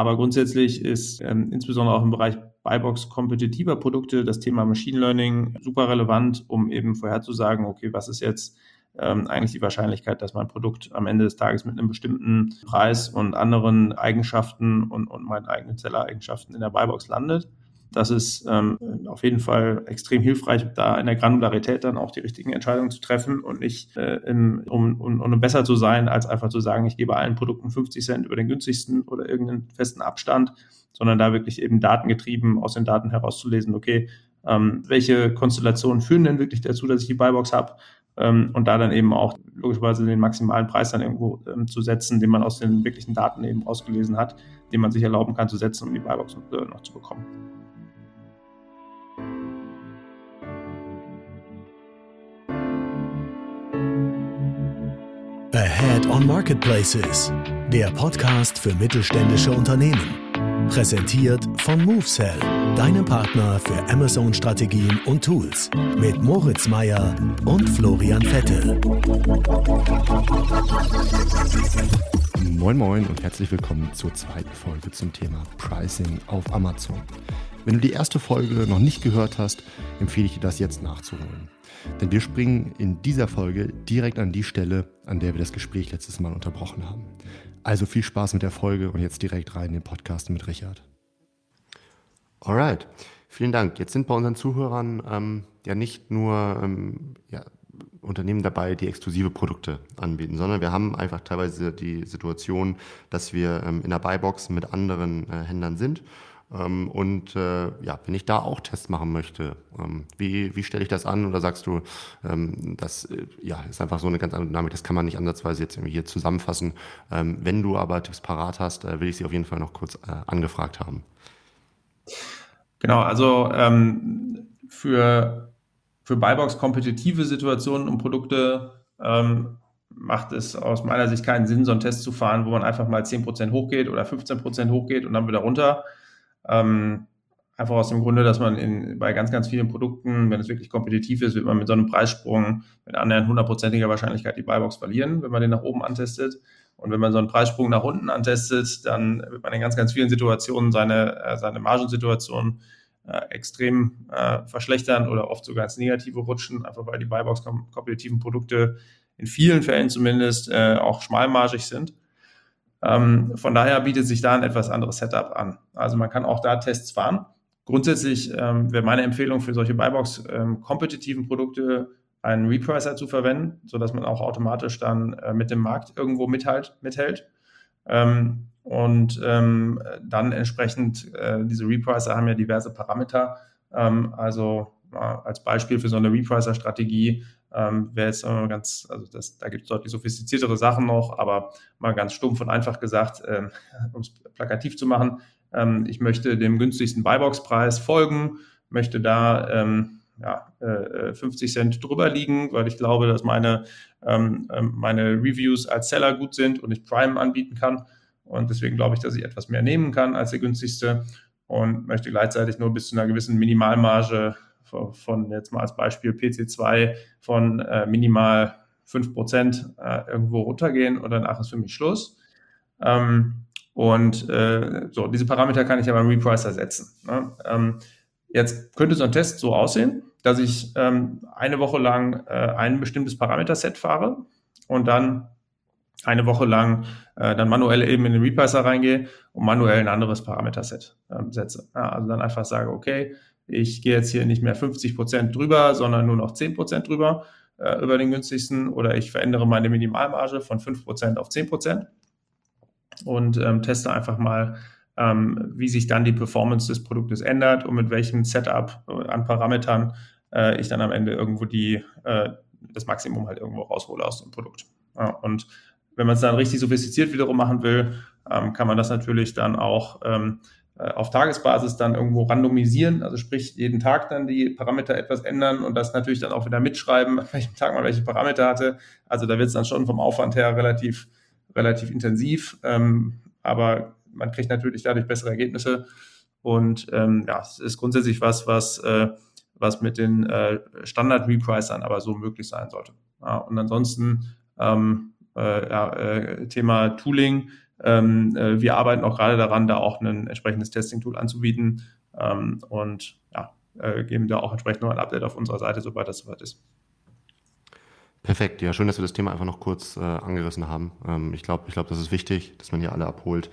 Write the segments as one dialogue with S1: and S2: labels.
S1: Aber grundsätzlich ist ähm, insbesondere auch im Bereich Buybox kompetitiver Produkte das Thema Machine Learning super relevant, um eben vorherzusagen, okay, was ist jetzt ähm, eigentlich die Wahrscheinlichkeit, dass mein Produkt am Ende des Tages mit einem bestimmten Preis und anderen Eigenschaften und, und meinen eigenen Zellereigenschaften in der Buybox landet. Das ist ähm, auf jeden Fall extrem hilfreich, da in der Granularität dann auch die richtigen Entscheidungen zu treffen und nicht, äh, im, um, um, um besser zu sein, als einfach zu sagen, ich gebe allen Produkten 50 Cent über den günstigsten oder irgendeinen festen Abstand, sondern da wirklich eben datengetrieben aus den Daten herauszulesen, okay, ähm, welche Konstellationen führen denn wirklich dazu, dass ich die Buybox habe ähm, und da dann eben auch logischerweise den maximalen Preis dann irgendwo ähm, zu setzen, den man aus den wirklichen Daten eben ausgelesen hat, den man sich erlauben kann zu setzen, um die Buybox äh, noch zu bekommen.
S2: Ahead on Marketplaces, der Podcast für mittelständische Unternehmen. Präsentiert von MoveSell, deinem Partner für Amazon-Strategien und Tools. Mit Moritz Meyer und Florian Vettel.
S3: Moin Moin und herzlich willkommen zur zweiten Folge zum Thema Pricing auf Amazon. Wenn du die erste Folge noch nicht gehört hast, empfehle ich dir das jetzt nachzuholen. Denn wir springen in dieser Folge direkt an die Stelle, an der wir das Gespräch letztes Mal unterbrochen haben. Also viel Spaß mit der Folge und jetzt direkt rein in den Podcast mit Richard.
S4: Alright, vielen Dank. Jetzt sind bei unseren Zuhörern ähm, ja nicht nur ähm, ja, Unternehmen dabei, die exklusive Produkte anbieten, sondern wir haben einfach teilweise die Situation, dass wir ähm, in der Buybox mit anderen äh, Händlern sind und äh, ja, wenn ich da auch Tests machen möchte, ähm, wie, wie stelle ich das an? Oder sagst du, ähm, das äh, ja, ist einfach so eine ganz andere Dynamik, das kann man nicht ansatzweise jetzt irgendwie hier zusammenfassen. Ähm, wenn du aber Tipps parat hast, äh, will ich sie auf jeden Fall noch kurz angefragt haben.
S1: Genau, also ähm, für, für Buybox kompetitive Situationen und Produkte ähm, macht es aus meiner Sicht keinen Sinn, so einen Test zu fahren, wo man einfach mal 10% hochgeht oder 15% hochgeht und dann wieder runter ähm, einfach aus dem Grunde, dass man in, bei ganz, ganz vielen Produkten, wenn es wirklich kompetitiv ist, wird man mit so einem Preissprung mit annähernd hundertprozentiger Wahrscheinlichkeit die Buybox verlieren, wenn man den nach oben antestet. Und wenn man so einen Preissprung nach unten antestet, dann wird man in ganz, ganz vielen Situationen seine, äh, seine Margensituation äh, extrem äh, verschlechtern oder oft sogar ins Negative rutschen, einfach weil die Buybox-kompetitiven Produkte in vielen Fällen zumindest äh, auch schmalmargig sind. Ähm, von daher bietet sich da ein etwas anderes Setup an. Also man kann auch da Tests fahren. Grundsätzlich ähm, wäre meine Empfehlung für solche Buybox-kompetitiven ähm, Produkte einen Repricer zu verwenden, sodass man auch automatisch dann äh, mit dem Markt irgendwo mithalt, mithält. Ähm, und ähm, dann entsprechend, äh, diese Repricer haben ja diverse Parameter. Ähm, also äh, als Beispiel für so eine Repricer-Strategie ähm, wäre jetzt äh, ganz, also das, da gibt es deutlich sophistiziertere Sachen noch, aber mal ganz stumpf und einfach gesagt, ähm, um es plakativ zu machen, ähm, ich möchte dem günstigsten Buybox-Preis folgen, möchte da ähm, ja, äh, 50 Cent drüber liegen, weil ich glaube, dass meine, ähm, ähm, meine Reviews als Seller gut sind und ich Prime anbieten kann. Und deswegen glaube ich, dass ich etwas mehr nehmen kann als der günstigste und möchte gleichzeitig nur bis zu einer gewissen Minimalmarge von jetzt mal als Beispiel PC2 von äh, minimal 5% äh, irgendwo runtergehen und danach ist für mich Schluss. Ähm, und äh, so, diese Parameter kann ich aber im Repricer setzen. Ne? Ähm, jetzt könnte so ein Test so aussehen, dass ich ähm, eine Woche lang äh, ein bestimmtes Parameterset fahre und dann eine Woche lang äh, dann manuell eben in den Repricer reingehe und manuell ein anderes Parameterset ähm, setze. Ja, also dann einfach sage, okay, ich gehe jetzt hier nicht mehr 50 Prozent drüber, sondern nur noch 10 Prozent drüber äh, über den günstigsten oder ich verändere meine Minimalmarge von 5 Prozent auf 10 Prozent und ähm, teste einfach mal, ähm, wie sich dann die Performance des Produktes ändert und mit welchem Setup äh, an Parametern äh, ich dann am Ende irgendwo die, äh, das Maximum halt irgendwo raushole aus dem Produkt. Ja, und wenn man es dann richtig sophistiziert wiederum machen will, ähm, kann man das natürlich dann auch ähm, äh, auf Tagesbasis dann irgendwo randomisieren, also sprich jeden Tag dann die Parameter etwas ändern und das natürlich dann auch wieder mitschreiben, an welchem Tag man welche Parameter hatte. Also da wird es dann schon vom Aufwand her relativ, relativ intensiv, ähm, aber man kriegt natürlich dadurch bessere Ergebnisse und ähm, ja, es ist grundsätzlich was, was, äh, was mit den äh, Standard-Repricern aber so möglich sein sollte. Ja, und ansonsten ähm, äh, ja, äh, Thema Tooling, Ähm, äh, wir arbeiten auch gerade daran, da auch ein entsprechendes Testing-Tool anzubieten ähm, und ja, äh, geben da auch entsprechend noch ein Update auf unserer Seite, sobald das soweit ist.
S4: Perfekt, ja, schön, dass wir das Thema einfach noch kurz äh, angerissen haben. Ähm, ich glaube, ich glaub, das ist wichtig, dass man hier alle abholt.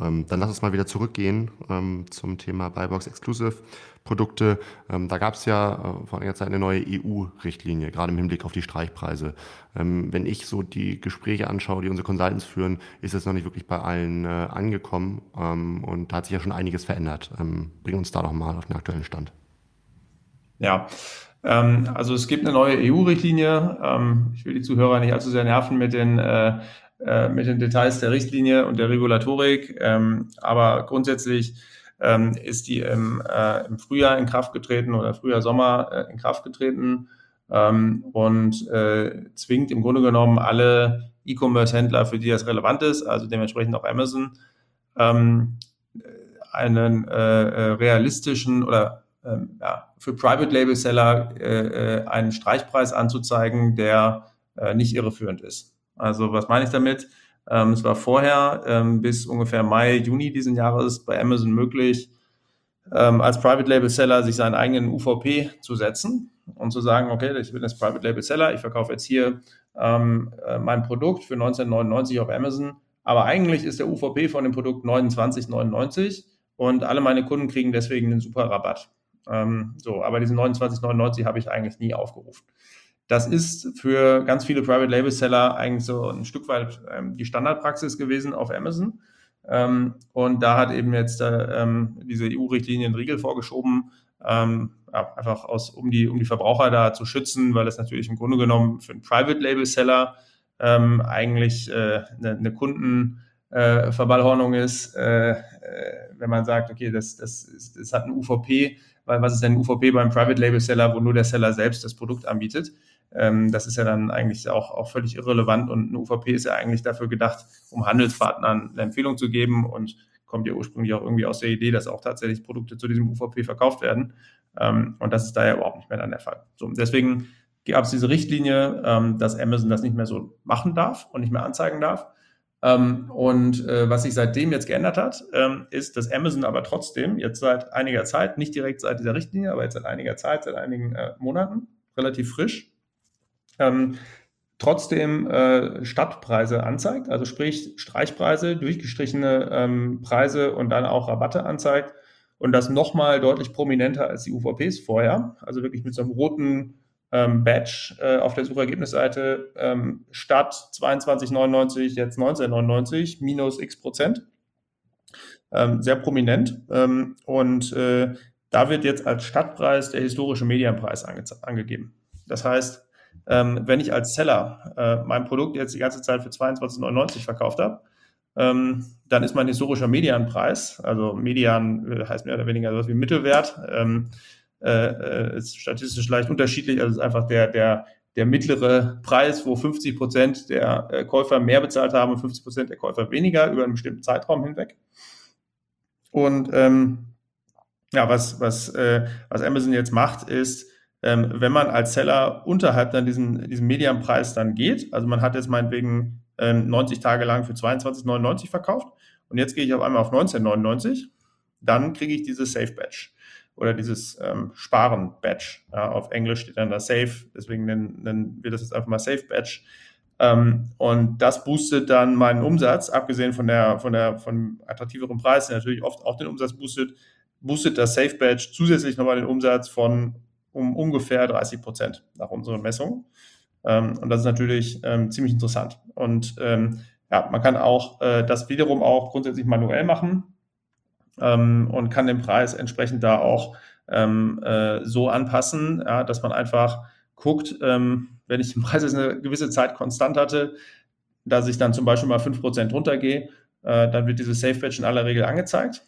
S4: Ähm, dann lass uns mal wieder zurückgehen ähm, zum Thema Buybox Exclusive Produkte. Ähm, da gab es ja äh, vor einiger Zeit eine neue EU-Richtlinie, gerade im Hinblick auf die Streichpreise. Ähm, wenn ich so die Gespräche anschaue, die unsere Consultants führen, ist das noch nicht wirklich bei allen äh, angekommen ähm, und da hat sich ja schon einiges verändert. Ähm, bring uns da doch mal auf den aktuellen Stand.
S1: Ja, ähm, also es gibt eine neue EU-Richtlinie. Ähm, ich will die Zuhörer nicht allzu sehr nerven mit den, äh, äh, mit den Details der Richtlinie und der Regulatorik, aber grundsätzlich ähm, ist die im, äh, im Frühjahr in Kraft getreten oder Frühjahr, Sommer äh, in Kraft getreten ähm, und äh, zwingt im Grunde genommen alle E-Commerce-Händler, für die das relevant ist, also dementsprechend auch Amazon, ähm, einen äh, realistischen oder ähm, ja, für Private Label Seller äh, äh, einen Streichpreis anzuzeigen, der äh, nicht irreführend ist. Also was meine ich damit? Ähm, es war vorher ähm, bis ungefähr Mai, Juni diesen Jahres bei Amazon möglich, ähm, als Private Label Seller sich seinen eigenen UVP zu setzen und zu sagen, okay, ich bin jetzt Private Label Seller, ich verkaufe jetzt hier ähm, äh, mein Produkt für 1999 auf Amazon, aber eigentlich ist der UVP von dem Produkt 29,99 und alle meine Kunden kriegen deswegen einen super Rabatt. Ähm, so, aber diesen 29,99 habe ich eigentlich nie aufgerufen. Das ist für ganz viele Private Label Seller eigentlich so ein Stück weit ähm, die Standardpraxis gewesen auf Amazon. Ähm, und da hat eben jetzt äh, ähm, diese EU-Richtlinie einen Riegel vorgeschoben, ähm, ja, einfach aus, um die, um die Verbraucher da zu schützen, weil das natürlich im Grunde genommen für einen Private Label Seller ähm, eigentlich äh, eine, eine Kundenverballhornung äh, ist, äh, äh, wenn man sagt, okay, das, das, ist, das hat ein UVP, weil was ist denn ein UVP beim Private Label Seller, wo nur der Seller selbst das Produkt anbietet? Ähm, das ist ja dann eigentlich auch, auch völlig irrelevant und eine UVP ist ja eigentlich dafür gedacht, um Handelspartnern eine Empfehlung zu geben und kommt ja ursprünglich auch irgendwie aus der Idee, dass auch tatsächlich Produkte zu diesem UVP verkauft werden. Ähm, und das ist da ja überhaupt nicht mehr dann der Fall. So, deswegen gab es diese Richtlinie, ähm, dass Amazon das nicht mehr so machen darf und nicht mehr anzeigen darf. Ähm, und äh, was sich seitdem jetzt geändert hat, ähm, ist, dass Amazon aber trotzdem jetzt seit einiger Zeit, nicht direkt seit dieser Richtlinie, aber jetzt seit einiger Zeit, seit einigen äh, Monaten, relativ frisch, ähm, trotzdem äh, Stadtpreise anzeigt, also sprich Streichpreise, durchgestrichene ähm, Preise und dann auch Rabatte anzeigt und das nochmal deutlich prominenter als die UVPs vorher, also wirklich mit so einem roten ähm, Badge äh, auf der Suchergebnisseite ähm, statt 22,99 jetzt 19,99 minus x Prozent. Ähm, sehr prominent. Ähm, und äh, da wird jetzt als Stadtpreis der historische Medienpreis ange angegeben. Das heißt, ähm, wenn ich als Seller äh, mein Produkt jetzt die ganze Zeit für 22,99 verkauft habe, ähm, dann ist mein historischer Medianpreis, also Median äh, heißt mehr oder weniger sowas wie Mittelwert, ähm, äh, ist statistisch leicht unterschiedlich. Also ist einfach der, der, der mittlere Preis, wo 50 Prozent der äh, Käufer mehr bezahlt haben und 50 Prozent der Käufer weniger über einen bestimmten Zeitraum hinweg. Und ähm, ja, was, was, äh, was Amazon jetzt macht, ist, ähm, wenn man als Seller unterhalb dann diesen, diesen Medianpreis dann geht, also man hat jetzt meinetwegen äh, 90 Tage lang für 22,99 verkauft und jetzt gehe ich auf einmal auf 19,99, dann kriege ich diese Safe Badge oder dieses ähm, Sparen-Badge. Ja, auf Englisch steht dann da Safe, deswegen nennen, nennen wir das jetzt einfach mal Safe-Badge. Ähm, und das boostet dann meinen Umsatz, abgesehen von der, von der, von attraktiveren Preis, der natürlich oft auch den Umsatz boostet, boostet das Safe-Badge zusätzlich nochmal den Umsatz von um ungefähr 30 Prozent nach unseren Messungen. Ähm, und das ist natürlich ähm, ziemlich interessant. Und ähm, ja, man kann auch äh, das wiederum auch grundsätzlich manuell machen ähm, und kann den Preis entsprechend da auch ähm, äh, so anpassen, ja, dass man einfach guckt, ähm, wenn ich den Preis jetzt eine gewisse Zeit konstant hatte, dass ich dann zum Beispiel mal 5% runtergehe, äh, dann wird dieses Safe Badge in aller Regel angezeigt.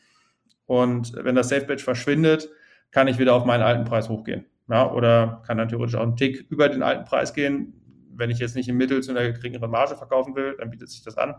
S1: Und wenn das Safe Badge verschwindet, kann ich wieder auf meinen alten Preis hochgehen. Ja, oder kann dann theoretisch auch einen Tick über den alten Preis gehen. Wenn ich jetzt nicht im Mittel zu einer geringeren Marge verkaufen will, dann bietet sich das an.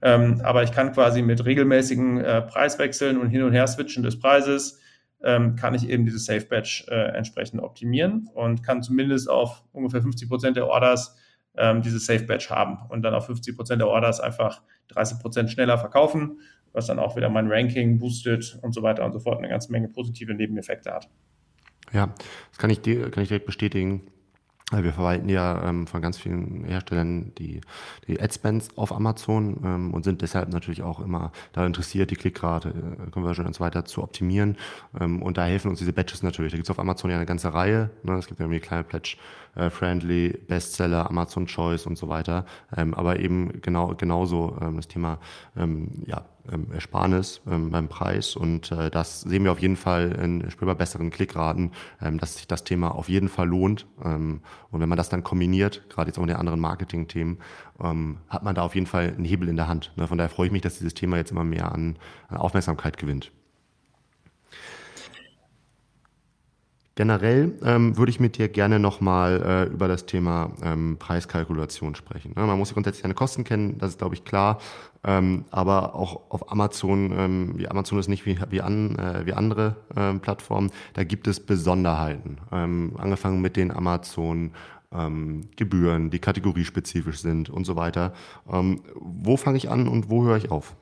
S1: Ähm, aber ich kann quasi mit regelmäßigen äh, Preiswechseln und hin und her switchen des Preises, ähm, kann ich eben dieses Safe Batch äh, entsprechend optimieren und kann zumindest auf ungefähr 50 Prozent der Orders ähm, dieses Safe Batch haben und dann auf 50 Prozent der Orders einfach 30 Prozent schneller verkaufen, was dann auch wieder mein Ranking boostet und so weiter und so fort, eine ganze Menge positive Nebeneffekte hat.
S3: Ja, das kann ich, kann ich direkt bestätigen. Wir verwalten ja ähm, von ganz vielen Herstellern die, die Adspends auf Amazon ähm, und sind deshalb natürlich auch immer da interessiert, die Klickrate, äh, Conversion und so weiter zu optimieren. Ähm, und da helfen uns diese Badges natürlich. Da gibt es auf Amazon ja eine ganze Reihe. Ne? Es gibt ja irgendwie kleine Pledge, äh, Friendly, Bestseller, Amazon Choice und so weiter. Ähm, aber eben genau genauso ähm, das Thema ähm, ja, ähm, Ersparnis ähm, beim Preis. Und äh, das sehen wir auf jeden Fall in spürbar besseren Klickraten, ähm, dass sich das Thema auf jeden Fall lohnt. Ähm, und wenn man das dann kombiniert, gerade jetzt auch mit den anderen Marketing-Themen, ähm, hat man da auf jeden Fall einen Hebel in der Hand. Ne? Von daher freue ich mich, dass dieses Thema jetzt immer mehr an, an Aufmerksamkeit gewinnt. Generell ähm, würde ich mit dir gerne nochmal äh, über das Thema ähm, Preiskalkulation sprechen. Ne? Man muss grundsätzlich seine Kosten kennen, das ist, glaube ich, klar. Ähm, aber auch auf Amazon, ähm, wie Amazon ist nicht wie, wie, an, äh, wie andere ähm, Plattformen, da gibt es Besonderheiten. Ähm, angefangen mit den Amazon ähm, Gebühren, die kategoriespezifisch sind und so weiter. Ähm, wo fange ich an und wo höre ich auf?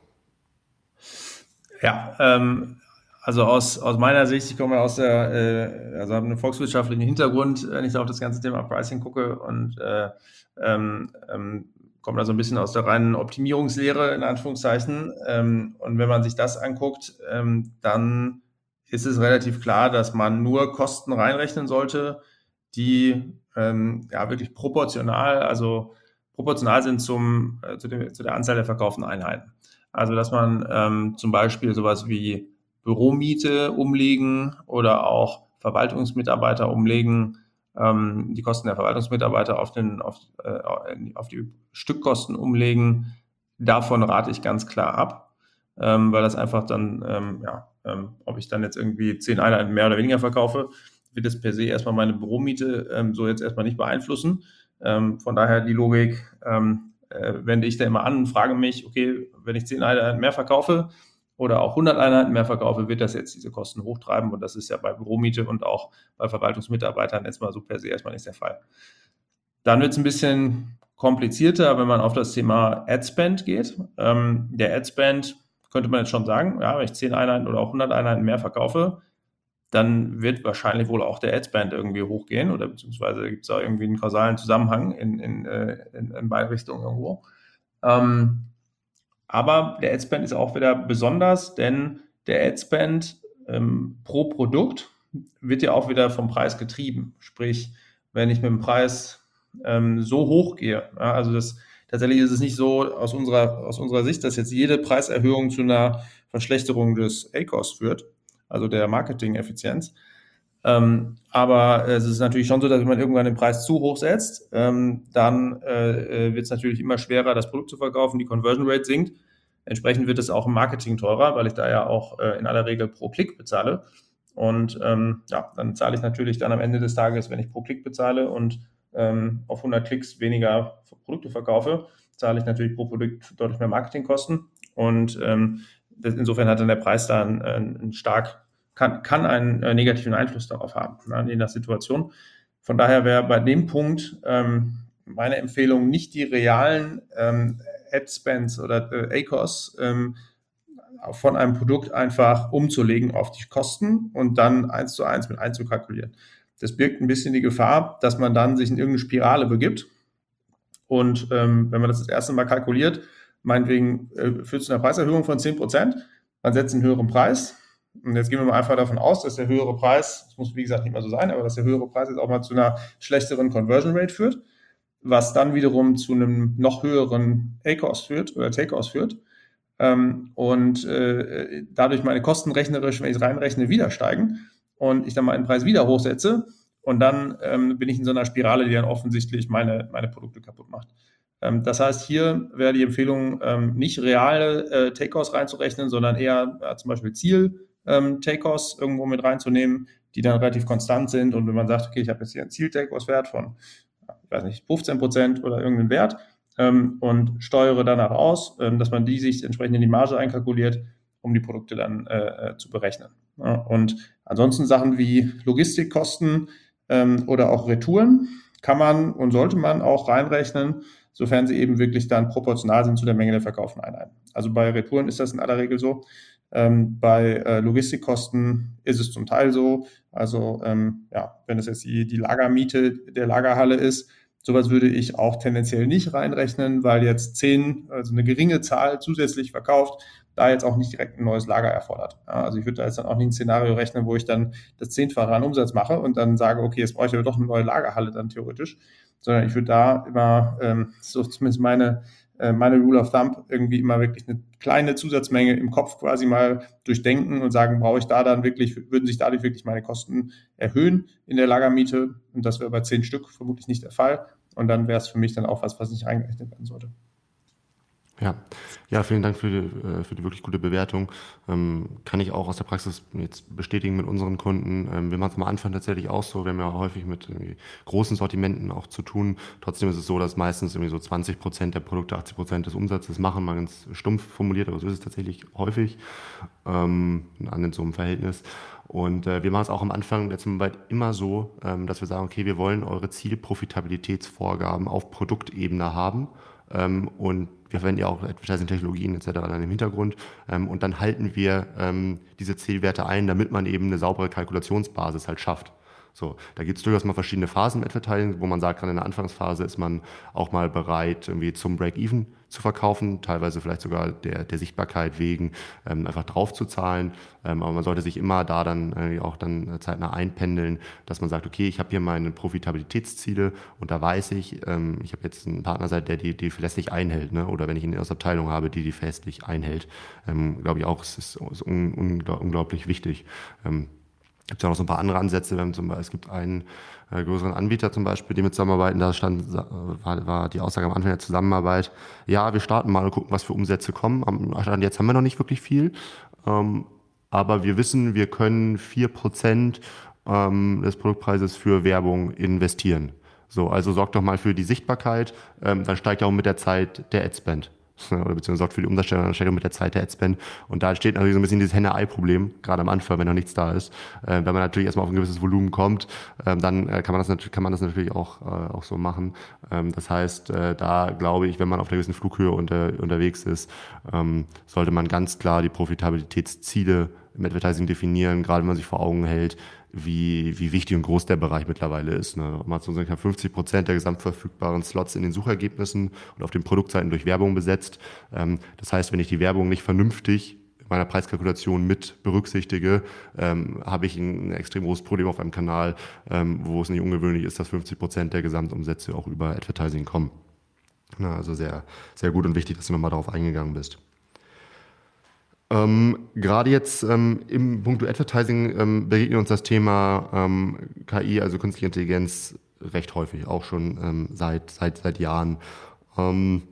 S1: Ja, ähm, also aus, aus meiner Sicht, ich komme aus der, äh, also habe einen volkswirtschaftlichen Hintergrund, wenn ich auf das ganze Thema Pricing gucke und äh, ähm, ähm, komme da so ein bisschen aus der reinen Optimierungslehre in Anführungszeichen. Ähm, und wenn man sich das anguckt, ähm, dann ist es relativ klar, dass man nur Kosten reinrechnen sollte, die ähm, ja wirklich proportional, also proportional sind zum, äh, zu, dem, zu der Anzahl der verkauften Einheiten. Also dass man ähm, zum Beispiel sowas wie Büromiete umlegen oder auch Verwaltungsmitarbeiter umlegen, ähm, die Kosten der Verwaltungsmitarbeiter auf, den, auf, äh, auf die Stückkosten umlegen. Davon rate ich ganz klar ab, ähm, weil das einfach dann, ähm, ja, ähm, ob ich dann jetzt irgendwie zehn Einheiten mehr oder weniger verkaufe, wird das per se erstmal meine Büromiete ähm, so jetzt erstmal nicht beeinflussen. Ähm, von daher die Logik äh, wende ich da immer an und frage mich, okay, wenn ich zehn Einheiten mehr verkaufe, oder auch 100 Einheiten mehr verkaufe, wird das jetzt diese Kosten hochtreiben. Und das ist ja bei Büromiete und auch bei Verwaltungsmitarbeitern jetzt mal so per se erstmal nicht der Fall. Dann wird es ein bisschen komplizierter, wenn man auf das Thema Adspend geht. Ähm, der Adspend könnte man jetzt schon sagen, ja, wenn ich 10 Einheiten oder auch 100 Einheiten mehr verkaufe, dann wird wahrscheinlich wohl auch der Adspend irgendwie hochgehen oder beziehungsweise gibt es da irgendwie einen kausalen Zusammenhang in, in, äh, in, in beide Richtungen irgendwo. Ähm, aber der Adspend ist auch wieder besonders, denn der Adspend ähm, pro Produkt wird ja auch wieder vom Preis getrieben. Sprich, wenn ich mit dem Preis ähm, so hoch gehe, ja, also das tatsächlich ist es nicht so aus unserer, aus unserer Sicht, dass jetzt jede Preiserhöhung zu einer Verschlechterung des A-Cost führt, also der Marketing-Effizienz. Ähm, aber es ist natürlich schon so, dass wenn man irgendwann den Preis zu hoch setzt, ähm, dann äh, äh wird es natürlich immer schwerer, das Produkt zu verkaufen. Die Conversion Rate sinkt. Entsprechend wird es auch im Marketing teurer, weil ich da ja auch äh, in aller Regel pro Klick bezahle. Und ähm, ja, dann zahle ich natürlich dann am Ende des Tages, wenn ich pro Klick bezahle und ähm, auf 100 Klicks weniger Produkte verkaufe, zahle ich natürlich pro Produkt deutlich mehr Marketingkosten. Und ähm, das, insofern hat dann der Preis da einen, einen stark kann, kann einen äh, negativen Einfluss darauf haben, ne, je nach Situation. Von daher wäre bei dem Punkt ähm, meine Empfehlung, nicht die realen ähm, Ad-Spends oder äh, ACOS ähm, von einem Produkt einfach umzulegen auf die Kosten und dann eins zu eins mit einzukalkulieren. Das birgt ein bisschen die Gefahr, dass man dann sich in irgendeine Spirale begibt. Und ähm, wenn man das das erste Mal kalkuliert, meinetwegen äh, führt zu einer Preiserhöhung von 10 Prozent, man setzt einen höheren Preis, und jetzt gehen wir mal einfach davon aus, dass der höhere Preis, das muss wie gesagt nicht mehr so sein, aber dass der höhere Preis jetzt auch mal zu einer schlechteren Conversion Rate führt, was dann wiederum zu einem noch höheren A-Cost führt oder Take-Cost führt. Ähm, und äh, dadurch meine Kosten rechnerisch, wenn ich es reinrechne, wieder steigen und ich dann mal den Preis wieder hochsetze und dann ähm, bin ich in so einer Spirale, die dann offensichtlich meine, meine Produkte kaputt macht. Ähm, das heißt, hier wäre die Empfehlung, nicht reale äh, Take-Offs reinzurechnen, sondern eher zum Beispiel Ziel ähm, Take-Offs irgendwo mit reinzunehmen, die dann relativ konstant sind. Und wenn man sagt, okay, ich habe jetzt hier einen Ziel-Take-Offs-Wert von, ich weiß nicht, 15 Prozent oder irgendeinen Wert ähm, und steuere danach aus, ähm, dass man die sich entsprechend in die Marge einkalkuliert, um die Produkte dann äh, äh, zu berechnen. Ja, und ansonsten Sachen wie Logistikkosten ähm, oder auch Retouren kann man und sollte man auch reinrechnen. sofern sie eben wirklich dann proportional sind zu der Menge der verkauften Einheiten. Also bei Retouren ist das in aller Regel so. Ähm, bei äh, Logistikkosten ist es zum Teil so. Also ähm, ja, wenn es jetzt die, die Lagermiete der Lagerhalle ist, sowas würde ich auch tendenziell nicht reinrechnen, weil jetzt zehn, also eine geringe Zahl zusätzlich verkauft, da jetzt auch nicht direkt ein neues Lager erfordert. Ja, also ich würde da jetzt dann auch nicht ein Szenario rechnen, wo ich dann das Zehnfache an Umsatz mache und dann sage, okay, jetzt brauche ich aber doch eine neue Lagerhalle dann theoretisch, sondern ich würde da immer, ähm, so zumindest meine, äh, meine Rule of Thumb, irgendwie immer wirklich eine kleine Zusatzmenge im Kopf quasi mal durchdenken und sagen, brauche ich da dann wirklich, würden sich dadurch wirklich meine Kosten erhöhen in der Lagermiete und das wäre bei zehn Stück vermutlich nicht der Fall. Und dann wäre es für mich dann auch was, was nicht eingerechnet werden sollte.
S3: Ja, ja, vielen Dank für die, äh, für die wirklich gute Bewertung. Ähm, kann ich auch aus der Praxis jetzt bestätigen mit unseren Kunden. Ähm, wir machen es am Anfang tatsächlich auch so. Wir haben ja häufig mit großen Sortimenten auch zu tun. Trotzdem ist es so, dass meistens irgendwie so 20 Prozent der Produkte 80 Prozent des Umsatzes machen, mal ganz stumpf formuliert, aber so ist es tatsächlich häufig ähm, an so einem Verhältnis. Und äh, wir machen es auch am Anfang der Zusammenarbeit immer so, ähm, dass wir sagen, okay, wir wollen eure Zielprofitabilitätsvorgaben auf Produktebene haben. Ähm, und wir verwenden ja auch Advertising-Technologien etc. dann im Hintergrund. Ähm, und dann halten wir ähm, diese Zielwerte ein, damit man eben eine saubere Kalkulationsbasis halt schafft. So, da gibt es durchaus mal verschiedene Phasen im Advertising, wo man sagt, gerade in der Anfangsphase ist man auch mal bereit, irgendwie zum Break-Even zu verkaufen, teilweise vielleicht sogar der, der Sichtbarkeit wegen ähm, einfach drauf zu zahlen. Ähm, aber man sollte sich immer da dann äh, auch dann zeitnah einpendeln, dass man sagt, okay, ich habe hier meine Profitabilitätsziele und da weiß ich, ähm, ich habe jetzt einen Partner der die, die verlässlich einhält, ne? oder wenn ich eine Abteilung habe, die die verlässlich einhält, ähm, glaube ich auch, es ist, ist un, un, unglaublich wichtig. Gibt ja noch so ein paar andere Ansätze. Wir haben zum Beispiel, es gibt einen äh, größeren Anbieter zum Beispiel, die mit zusammenarbeiten. Da stand, war, war die Aussage am Anfang der Zusammenarbeit, ja, wir starten mal und gucken, was für Umsätze kommen. Am Stand jetzt haben wir noch nicht wirklich viel. Ähm, aber wir wissen, wir können vier Prozent ähm, des Produktpreises für Werbung investieren. So, also sorgt doch mal für die Sichtbarkeit, ähm, dann steigt ja auch mit der Zeit der Adspend oder beziehungsweise sorgt für die Umsatzsteigerung mit der Zeit der Adspend. Und da entsteht natürlich so ein bisschen dieses Henne-Ei-Problem, gerade am Anfang, wenn noch nichts da ist. Äh, wenn man natürlich erstmal auf ein gewisses Volumen kommt, äh, dann kann, man das kann man das natürlich auch, äh, auch so machen. Ähm, das heißt, äh, da glaube ich, wenn man auf einer gewissen Flughöhe unter, unterwegs ist, ähm, sollte man ganz klar die Profitabilitätsziele im Advertising definieren, gerade wenn man sich vor Augen hält, wie, wie wichtig und groß der Bereich mittlerweile ist. Ne? Amazon sind 50 Prozent der gesamtverfügbaren Slots in den Suchergebnissen und auf den Produktseiten durch Werbung besetzt. Ähm, das heißt, wenn ich die Werbung nicht vernünftig in meiner Preiskalkulation mit berücksichtige, ähm, habe ich ein, ein, extrem großes Problem auf einem Kanal, ähm, wo es nicht ungewöhnlich ist, dass 50 Prozent der Gesamtumsätze auch über Advertising kommen. Na, also sehr, sehr gut und wichtig, dass du nochmal darauf eingegangen bist. Ähm, Gerade jetzt ähm, im Punkt Advertising ähm, begegnet uns das Thema ähm, KI, also künstliche Intelligenz, recht häufig, auch schon ähm, seit, seit, seit Jahren. Ähm,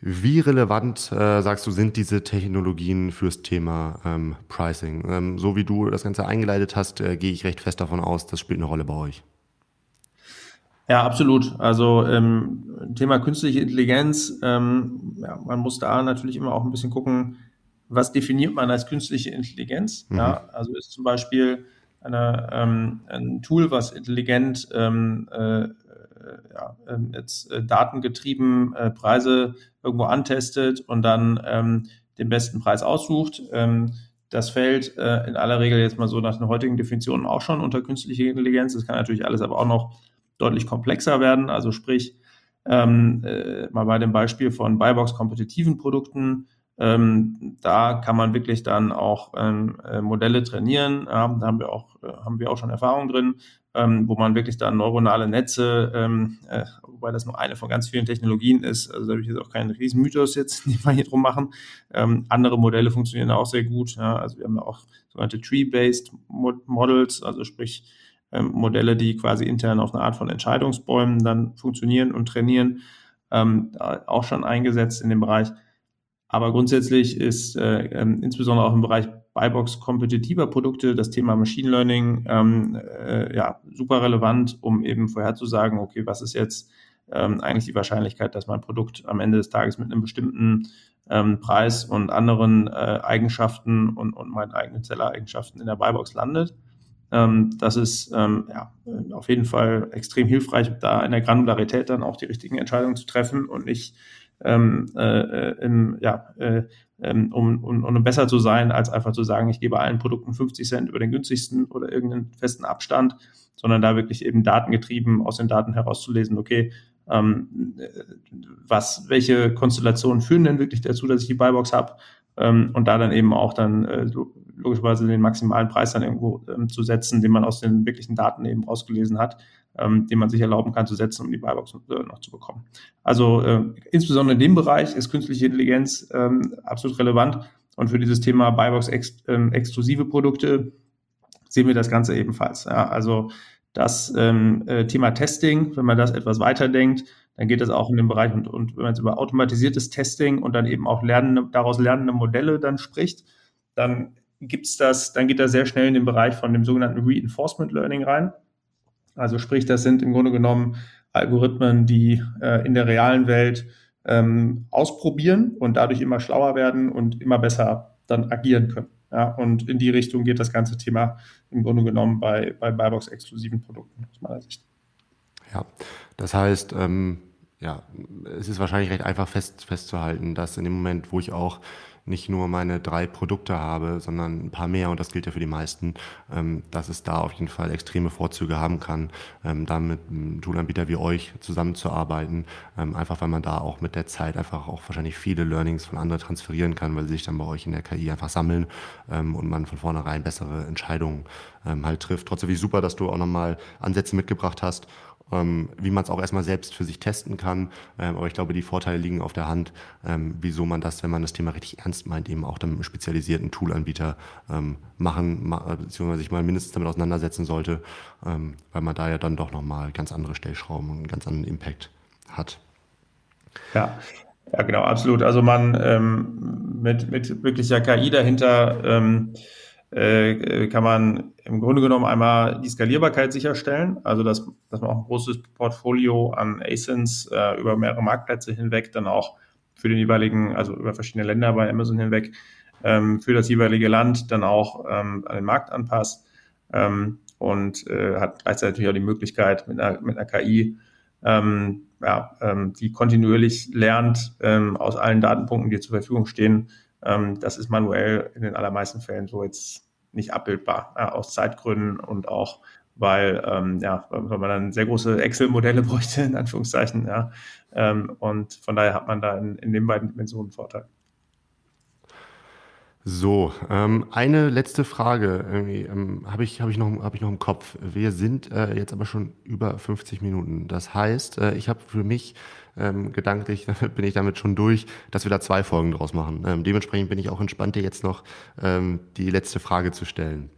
S3: wie relevant, äh, sagst du, sind diese Technologien fürs Thema Pricing? so wie du das Ganze eingeleitet hast, äh, gehe ich recht fest davon aus, das spielt eine Rolle bei euch.
S1: Ja, absolut. Also ähm, Thema künstliche Intelligenz, ähm, ja, man muss da natürlich immer auch ein bisschen gucken, was definiert man als künstliche Intelligenz. Mhm. Ja, also ist zum Beispiel eine, ähm, ein Tool, was intelligent ähm, äh, ja, ähm, jetzt äh, datengetrieben äh, Preise irgendwo antestet und dann ähm, den besten Preis aussucht. Ähm, das fällt äh, in aller Regel jetzt mal so nach den heutigen Definitionen auch schon unter künstliche Intelligenz. Das kann natürlich alles aber auch noch deutlich komplexer werden. Also sprich, ähm, äh, mal bei dem Beispiel von Buybox kompetitiven Produkten, ähm, da kann man wirklich dann auch ähm, äh, Modelle trainieren. Ja, da haben wir auch, äh, haben wir auch schon Erfahrung drin, ähm, wo man wirklich dann neuronale Netze, ähm, äh, wobei das nur eine von ganz vielen Technologien ist, also da habe ich jetzt auch keinen Riesenmythos jetzt, den wir hier drum machen. Ähm, andere Modelle funktionieren auch sehr gut. Ja, also wir haben auch sogenannte Tree-Based Models, also sprich ähm, Modelle, die quasi intern auf eine Art von Entscheidungsbäumen dann funktionieren und trainieren, ähm, auch schon eingesetzt in dem Bereich. Aber grundsätzlich ist äh, ähm, insbesondere auch im Bereich Buybox kompetitiver Produkte das Thema Machine Learning ähm, äh, ja, super relevant, um eben vorherzusagen, okay, was ist jetzt ähm, eigentlich die Wahrscheinlichkeit, dass mein Produkt am Ende des Tages mit einem bestimmten ähm, Preis und anderen äh, Eigenschaften und, und meinen eigenen Sellereigenschaften in der Buybox landet. Ähm, das ist ähm, ja, auf jeden Fall extrem hilfreich, da in der Granularität dann auch die richtigen Entscheidungen zu treffen und nicht ähm, äh, im, ja, äh, ähm, um, um, um besser zu sein, als einfach zu sagen, ich gebe allen Produkten 50 Cent über den günstigsten oder irgendeinen festen Abstand, sondern da wirklich eben datengetrieben aus den Daten herauszulesen, okay, ähm, was, welche Konstellationen führen denn wirklich dazu, dass ich die Buybox habe ähm, und da dann eben auch dann äh, logischerweise den maximalen Preis dann irgendwo ähm, zu setzen, den man aus den wirklichen Daten eben rausgelesen hat, ähm, den man sich erlauben kann zu setzen, um die Buybox äh, noch zu bekommen. Also äh, insbesondere in dem Bereich ist künstliche Intelligenz ähm, absolut relevant und für dieses Thema Buybox ex, ähm, exklusive Produkte sehen wir das Ganze ebenfalls. Ja, also das ähm, äh, Thema Testing, wenn man das etwas weiterdenkt, dann geht das auch in den Bereich und, und wenn man jetzt über automatisiertes Testing und dann eben auch lernende, daraus lernende Modelle dann spricht, dann gibt's das, dann geht das sehr schnell in den Bereich von dem sogenannten Reinforcement Learning rein. Also sprich, das sind im Grunde genommen Algorithmen, die äh, in der realen Welt ähm, ausprobieren und dadurch immer schlauer werden und immer besser dann agieren können. Ja, und in die Richtung geht das ganze Thema im Grunde genommen bei, bei Buybox-exklusiven Produkten aus meiner Sicht.
S3: Ja, das heißt, ähm, ja, es ist wahrscheinlich recht einfach fest, festzuhalten, dass in dem Moment, wo ich auch nicht nur meine drei Produkte habe, sondern ein paar mehr, und das gilt ja für die meisten, ähm, dass es da auf jeden Fall extreme Vorzüge haben kann, ähm, da mit einem Toolanbieter wie euch zusammenzuarbeiten, ähm, einfach weil man da auch mit der Zeit einfach auch wahrscheinlich viele Learnings von anderen transferieren kann, weil sie sich dann bei euch in der KI einfach sammeln ähm, und man von vornherein bessere Entscheidungen ähm, halt trifft. Trotzdem wie super, dass du auch nochmal Ansätze mitgebracht hast wie man es auch erstmal selbst für sich testen kann. Ähm, aber ich glaube, die Vorteile liegen auf der Hand, ähm, wieso man das, wenn man das Thema richtig ernst meint, eben auch dann mit einem spezialisierten Toolanbieter ähm, machen, ma beziehungsweise sich mal mindestens damit auseinandersetzen sollte, ähm, weil man da ja dann doch nochmal ganz andere Stellschrauben und einen ganz anderen Impact hat.
S1: Ja, ja, genau, absolut. Also man ähm, mit, mit wirklicher KI dahinter ähm, äh, kann man im Grunde genommen einmal die Skalierbarkeit sicherstellen, also dass, dass man auch ein großes Portfolio an ASINs äh, über mehrere Marktplätze hinweg dann auch für den jeweiligen, also über verschiedene Länder bei Amazon hinweg, ähm, für das jeweilige Land dann auch ähm, an den Markt anpasst. Ähm, und äh, hat gleichzeitig auch die Möglichkeit mit einer, mit einer KI, ähm, ja, ähm, die kontinuierlich lernt ähm, aus allen Datenpunkten, die zur Verfügung stehen, das ist manuell in den allermeisten Fällen so jetzt nicht abbildbar, aus Zeitgründen und auch weil, ähm, ja, weil man dann sehr große Excel-Modelle bräuchte, in Anführungszeichen, ja. Ähm, und von daher hat man da in, in den beiden Dimensionen Vorteil.
S3: So, ähm, eine letzte Frage ähm, habe ich, hab ich, noch, hab ich noch im Kopf. Wir sind äh, jetzt aber schon über 50 Minuten. Das heißt, äh, ich habe für mich ähm, gedanklich bin ich damit schon durch, dass wir da zwei Folgen draus machen. Ähm, dementsprechend bin ich auch entspannt, dir jetzt noch ähm, die letzte Frage zu stellen.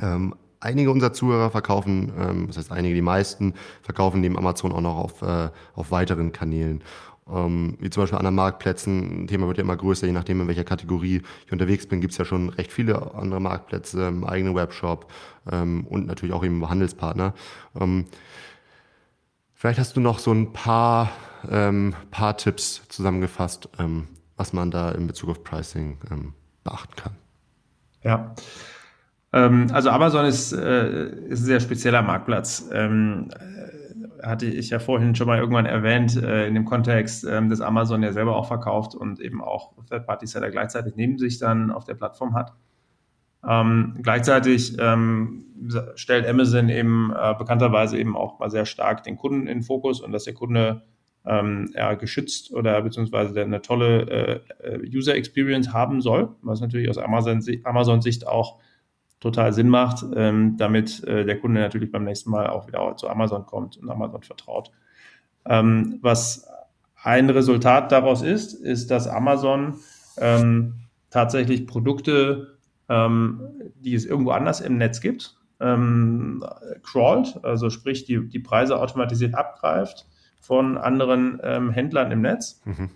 S3: Ähm, einige unserer Zuhörer verkaufen, ähm, das heißt einige, die meisten, verkaufen neben Amazon auch noch auf, äh, auf weiteren Kanälen. Ähm, wie zum Beispiel an Marktplätzen. Ein Thema wird ja immer größer, je nachdem, in welcher Kategorie ich unterwegs bin, gibt es ja schon recht viele andere Marktplätze, ähm, eigene Webshop ähm, und natürlich auch eben Handelspartner. Ähm, vielleicht hast du noch so ein paar, ähm, paar Tipps zusammengefasst, ähm, was man da in Bezug auf Pricing beachten kann.
S1: Ja. Also Amazon ist, äh, ist ein sehr spezieller Marktplatz. Ähm, hatte ich ja vorhin schon mal irgendwann erwähnt, äh, in dem Kontext, ähm, dass Amazon ja selber auch verkauft und eben auch Third-Party-Seller gleichzeitig neben sich dann auf der Plattform hat. Ähm, gleichzeitig ähm, stellt Amazon eben äh, bekannterweise eben auch mal sehr stark den Kunden in den Fokus und dass der Kunde ähm, ja, geschützt oder beziehungsweise eine tolle äh, User Experience haben soll, was natürlich aus Amazon-Sicht Amazon auch total Sinn macht, ähm, damit äh, der Kunde natürlich beim nächsten Mal auch wieder zu Amazon kommt und Amazon vertraut. Ähm, was ein Resultat daraus ist, ist, dass Amazon ähm, tatsächlich Produkte, ähm, die es irgendwo anders im Netz gibt, ähm, crawlt, also sprich die, die Preise automatisiert abgreift von anderen ähm, Händlern im Netz. Mhm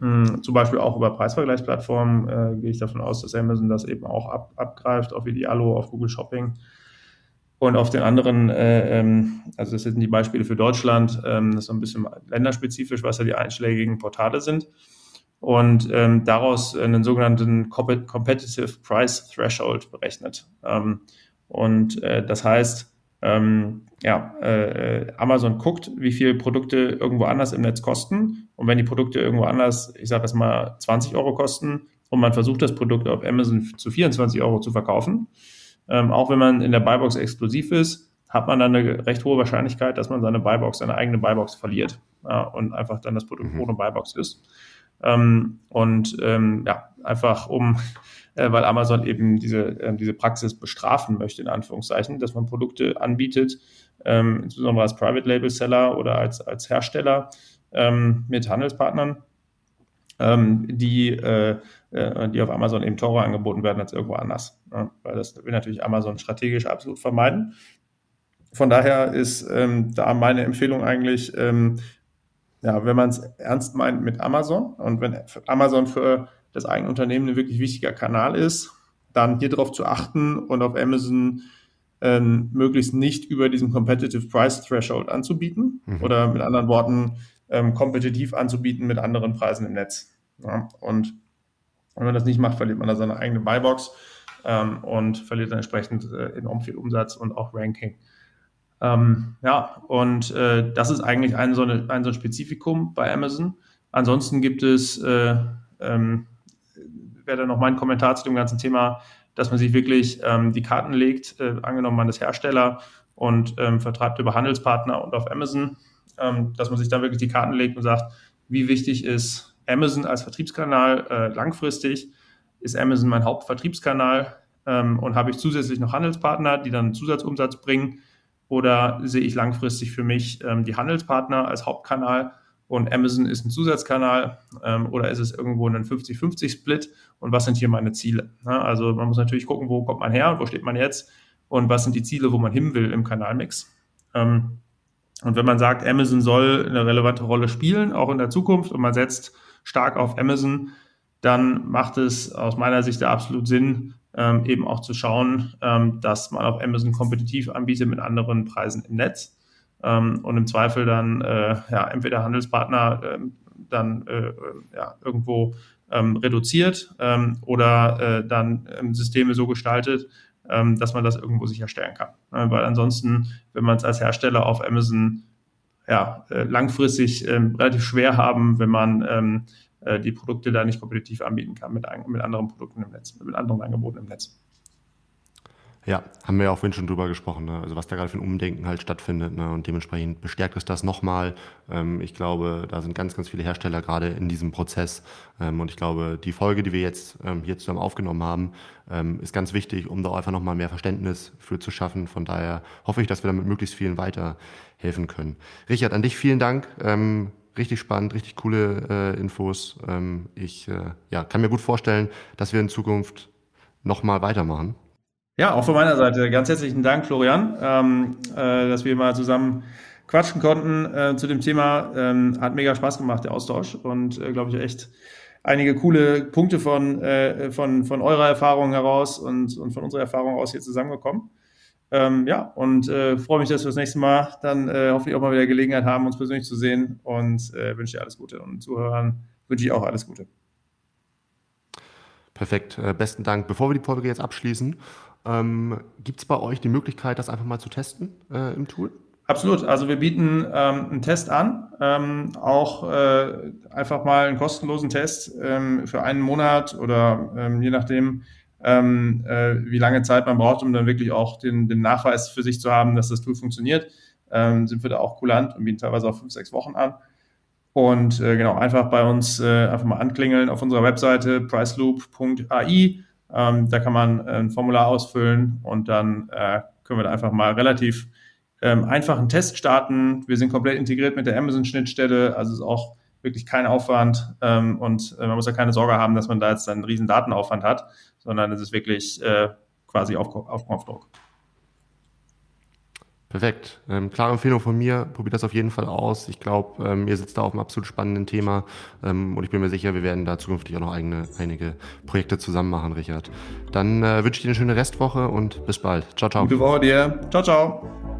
S1: hm, zum Beispiel auch über Preisvergleichsplattformen äh, gehe ich davon aus, dass Amazon das eben auch ab, abgreift, auf Idealo, auf Google Shopping. Und auf den anderen, äh, ähm, also das sind die Beispiele für Deutschland, ähm, das ist so ein bisschen länderspezifisch, was ja die einschlägigen Portale sind. Und ähm, daraus einen sogenannten Competitive Price Threshold berechnet. Ähm, Und äh, das heißt, ähm, ja, äh, Amazon guckt, wie viel Produkte irgendwo anders im Netz kosten. Und wenn die Produkte irgendwo anders, ich sage jetzt mal 20 Euro kosten und man versucht das Produkt auf Amazon zu 24 Euro zu verkaufen, ähm, auch wenn man in der Buybox exklusiv ist, hat man dann eine recht hohe Wahrscheinlichkeit, dass man seine Buybox, seine eigene Buybox verliert ja, und einfach dann das Produkt mhm. ohne Buybox ist. Ähm, und ähm, ja, einfach um, äh, weil Amazon eben diese, äh, diese Praxis bestrafen möchte, in Anführungszeichen, dass man Produkte anbietet, ähm, insbesondere als Private Label Seller oder als, als Hersteller ähm, mit Handelspartnern, ähm, die, äh, äh, die auf Amazon eben teurer angeboten werden als irgendwo anders. Ja, weil das will natürlich Amazon strategisch absolut vermeiden. Von daher ist ähm, da meine Empfehlung eigentlich, ja, wenn man es ernst meint mit Amazon und wenn Amazon für das eigene Unternehmen ein wirklich wichtiger Kanal ist, dann hier darauf zu achten und auf Amazon ähm, möglichst nicht über diesen Competitive Price Threshold anzubieten mhm. oder mit anderen Worten ähm, kompetitiv anzubieten mit anderen Preisen im Netz. Ja, und wenn man das nicht macht, verliert man da seine eigene Buybox ähm, und verliert dann entsprechend äh, enorm viel Umsatz und auch Ranking. Ähm, ja, und äh, das ist eigentlich ein so, eine, ein so ein Spezifikum bei Amazon. Ansonsten gibt es, äh, ähm, wäre da noch mein Kommentar zu dem ganzen Thema, dass man sich wirklich ähm, die Karten legt, äh, angenommen man ist Hersteller und ähm, vertreibt über Handelspartner und auf Amazon, ähm, dass man sich dann wirklich die Karten legt und sagt, wie wichtig ist Amazon als Vertriebskanal äh, langfristig? Ist Amazon mein Hauptvertriebskanal ähm, und habe ich zusätzlich noch Handelspartner, die dann Zusatzumsatz bringen? Oder sehe ich langfristig für mich ähm, die Handelspartner als Hauptkanal und Amazon ist ein Zusatzkanal ähm, oder ist es irgendwo ein 50-50-Split und was sind hier meine Ziele? Ja, also man muss natürlich gucken, wo kommt man her und wo steht man jetzt und was sind die Ziele, wo man hin will im Kanalmix. Ähm, und wenn man sagt, Amazon soll eine relevante Rolle spielen, auch in der Zukunft, und man setzt stark auf Amazon, dann macht es aus meiner Sicht absolut Sinn, ähm, eben auch zu schauen, ähm, dass man auf Amazon kompetitiv anbietet mit anderen Preisen im Netz ähm, und im Zweifel dann äh, ja, entweder Handelspartner ähm, dann äh, ja, irgendwo ähm, reduziert ähm, oder äh, dann Systeme so gestaltet, dass man das irgendwo sicherstellen kann. weil ansonsten, wenn man es als Hersteller auf Amazon ja, äh, langfristig relativ schwer haben, wenn man äh, die Produkte da nicht kompetitiv anbieten kann mit, mit anderen Produkten im Netz, mit anderen Angeboten im Netz.
S3: Ja, haben wir ja auch schon drüber gesprochen, ne? also was da gerade für ein Umdenken halt stattfindet ne? und dementsprechend bestärkt es das nochmal. Ähm, ich glaube, da sind ganz, ganz viele Hersteller gerade in diesem Prozess ähm, und ich glaube, die Folge, die wir jetzt ähm, hier zusammen aufgenommen haben, ähm, ist ganz wichtig, um da einfach nochmal mehr Verständnis für zu schaffen. Von daher hoffe ich, dass wir damit möglichst vielen weiterhelfen können. Richard, an dich vielen Dank ähm, richtig spannend, richtig coole äh, Infos. Ähm, ich äh, ja, kann mir gut vorstellen, dass wir in Zukunft nochmal weitermachen.
S1: Ja, auch von meiner Seite ganz herzlichen Dank, Florian, ähm, äh, dass wir mal zusammen quatschen konnten äh, zu dem Thema. Ähm, hat mega Spaß gemacht, der Austausch und äh, glaube ich echt einige coole Punkte von, äh, von, von eurer Erfahrung heraus und, und von unserer Erfahrung aus hier zusammengekommen. Ähm, ja, und äh, freue mich, dass wir das nächste Mal dann äh, hoffentlich auch mal wieder Gelegenheit haben, uns persönlich zu sehen und äh, wünsche dir alles Gute. Und Zuhörern wünsche ich auch alles Gute.
S3: Perfekt, äh, besten Dank. Bevor wir die Folge jetzt abschließen, ähm, gibt es bei euch die Möglichkeit, das einfach mal zu testen äh, im Tool?
S1: Absolut. Also wir bieten ähm, einen Test an, ähm, auch äh, einfach mal einen kostenlosen Test ähm, für einen Monat oder ähm, je nachdem, ähm, äh, wie lange Zeit man braucht, um dann wirklich auch den, den Nachweis für sich zu haben, dass das Tool funktioniert, ähm, sind wir da auch kulant und bieten teilweise auch fünf, sechs Wochen an. Und äh, genau, einfach bei uns äh, einfach mal anklingeln auf unserer Webseite priceloop.ai. Ähm, da kann man äh, ein Formular ausfüllen und dann äh, können wir da einfach mal relativ ähm, einfachen Test starten. Wir sind komplett integriert mit der Amazon-Schnittstelle, also ist auch wirklich kein Aufwand ähm, und äh, man muss ja keine Sorge haben, dass man da jetzt einen riesen Datenaufwand hat, sondern es ist wirklich äh, quasi auf, auf Knopfdruck.
S3: Perfekt. Ähm, klare Empfehlung von mir. Probiert das auf jeden Fall aus. Ich glaube, ähm, ihr sitzt da auf einem absolut spannenden Thema ähm, und ich bin mir sicher, wir werden da zukünftig auch noch eigene, einige Projekte zusammen machen, Richard. Dann äh, wünsche ich dir eine schöne Restwoche und bis bald. Ciao, ciao.
S1: Gute Woche dir. Ciao, ciao.